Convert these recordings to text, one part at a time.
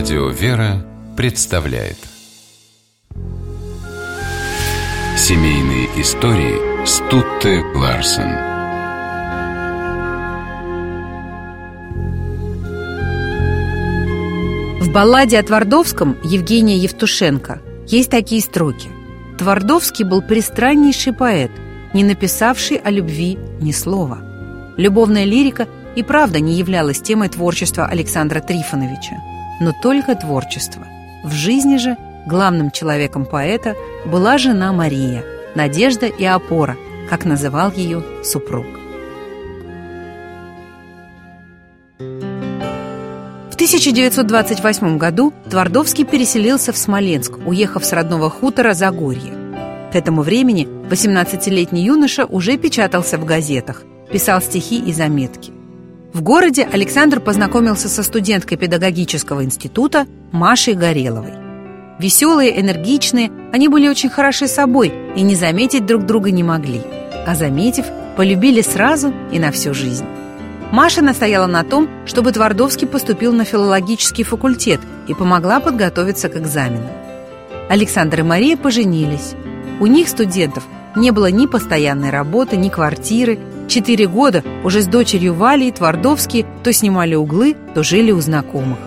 Радио «Вера» представляет Семейные истории Стутте Ларсен В балладе о Твардовском Евгения Евтушенко есть такие строки. Твардовский был пристраннейший поэт, не написавший о любви ни слова. Любовная лирика и правда не являлась темой творчества Александра Трифоновича, но только творчество. В жизни же главным человеком поэта была жена Мария, надежда и опора, как называл ее супруг. В 1928 году Твардовский переселился в Смоленск, уехав с родного хутора Загорье. К этому времени 18-летний юноша уже печатался в газетах, писал стихи и заметки. В городе Александр познакомился со студенткой педагогического института Машей Гореловой. Веселые, энергичные, они были очень хороши собой и не заметить друг друга не могли. А заметив, полюбили сразу и на всю жизнь. Маша настояла на том, чтобы Твардовский поступил на филологический факультет и помогла подготовиться к экзаменам. Александр и Мария поженились. У них, студентов, не было ни постоянной работы, ни квартиры, Четыре года уже с дочерью Валей Твардовские то снимали углы, то жили у знакомых.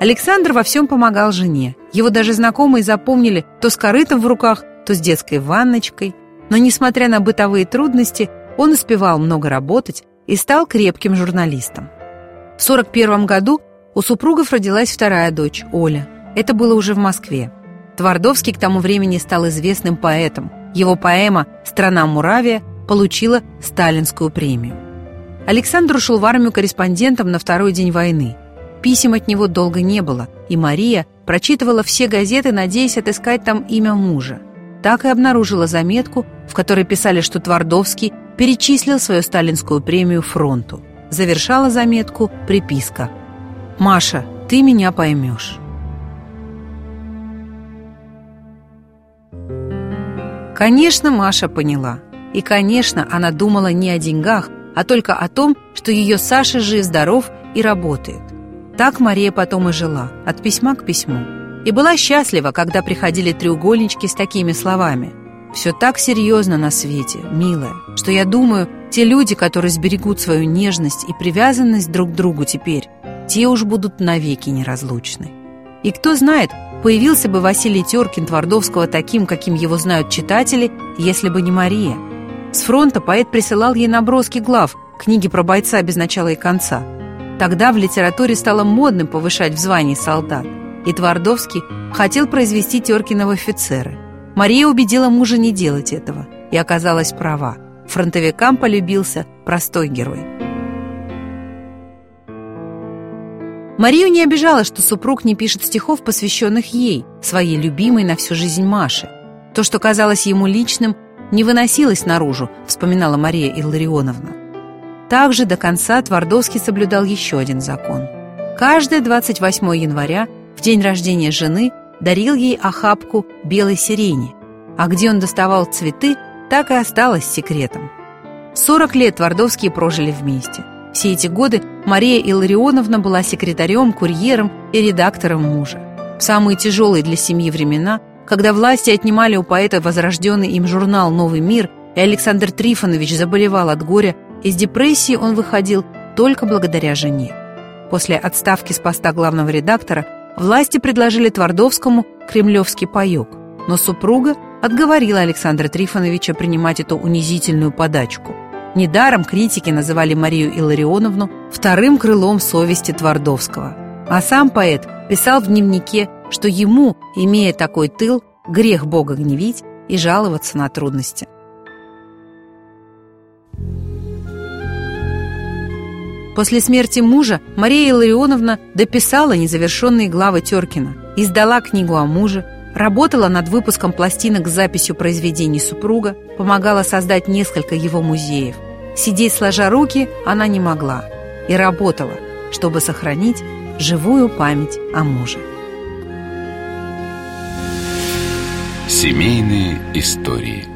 Александр во всем помогал жене. Его даже знакомые запомнили то с корытом в руках, то с детской ванночкой. Но, несмотря на бытовые трудности, он успевал много работать и стал крепким журналистом. В 1941 году у супругов родилась вторая дочь, Оля. Это было уже в Москве. Твардовский к тому времени стал известным поэтом. Его поэма «Страна Муравия» получила сталинскую премию. Александр ушел в армию корреспондентом на второй день войны. Писем от него долго не было, и Мария прочитывала все газеты, надеясь отыскать там имя мужа. Так и обнаружила заметку, в которой писали, что Твардовский перечислил свою сталинскую премию фронту. Завершала заметку приписка «Маша, ты меня поймешь». Конечно, Маша поняла. И, конечно, она думала не о деньгах, а только о том, что ее Саша жив-здоров и работает. Так Мария потом и жила, от письма к письму. И была счастлива, когда приходили треугольнички с такими словами. «Все так серьезно на свете, милая, что я думаю, те люди, которые сберегут свою нежность и привязанность друг к другу теперь, те уж будут навеки неразлучны. И кто знает, Появился бы Василий Теркин Твардовского таким, каким его знают читатели, если бы не Мария. С фронта поэт присылал ей наброски глав, книги про бойца без начала и конца. Тогда в литературе стало модным повышать в звании солдат, и Твардовский хотел произвести Теркина в офицеры. Мария убедила мужа не делать этого, и оказалась права. Фронтовикам полюбился простой герой. Марию не обижало, что супруг не пишет стихов, посвященных ей, своей любимой на всю жизнь Маше. То, что казалось ему личным, не выносилось наружу, вспоминала Мария Илларионовна. Также до конца Твардовский соблюдал еще один закон. Каждое 28 января, в день рождения жены, дарил ей охапку белой сирени, а где он доставал цветы, так и осталось секретом. 40 лет Твардовские прожили вместе – все эти годы Мария Илларионовна была секретарем, курьером и редактором мужа. В самые тяжелые для семьи времена, когда власти отнимали у поэта возрожденный им журнал «Новый мир», и Александр Трифонович заболевал от горя, из депрессии он выходил только благодаря жене. После отставки с поста главного редактора власти предложили Твардовскому кремлевский паёк, но супруга отговорила Александра Трифоновича принимать эту унизительную подачку – Недаром критики называли Марию Илларионовну вторым крылом совести Твардовского. А сам поэт писал в дневнике, что ему, имея такой тыл, грех Бога гневить и жаловаться на трудности. После смерти мужа Мария Илларионовна дописала незавершенные главы Теркина, издала книгу о муже, работала над выпуском пластинок с записью произведений супруга, помогала создать несколько его музеев. Сидеть сложа руки она не могла и работала, чтобы сохранить живую память о муже. Семейные истории –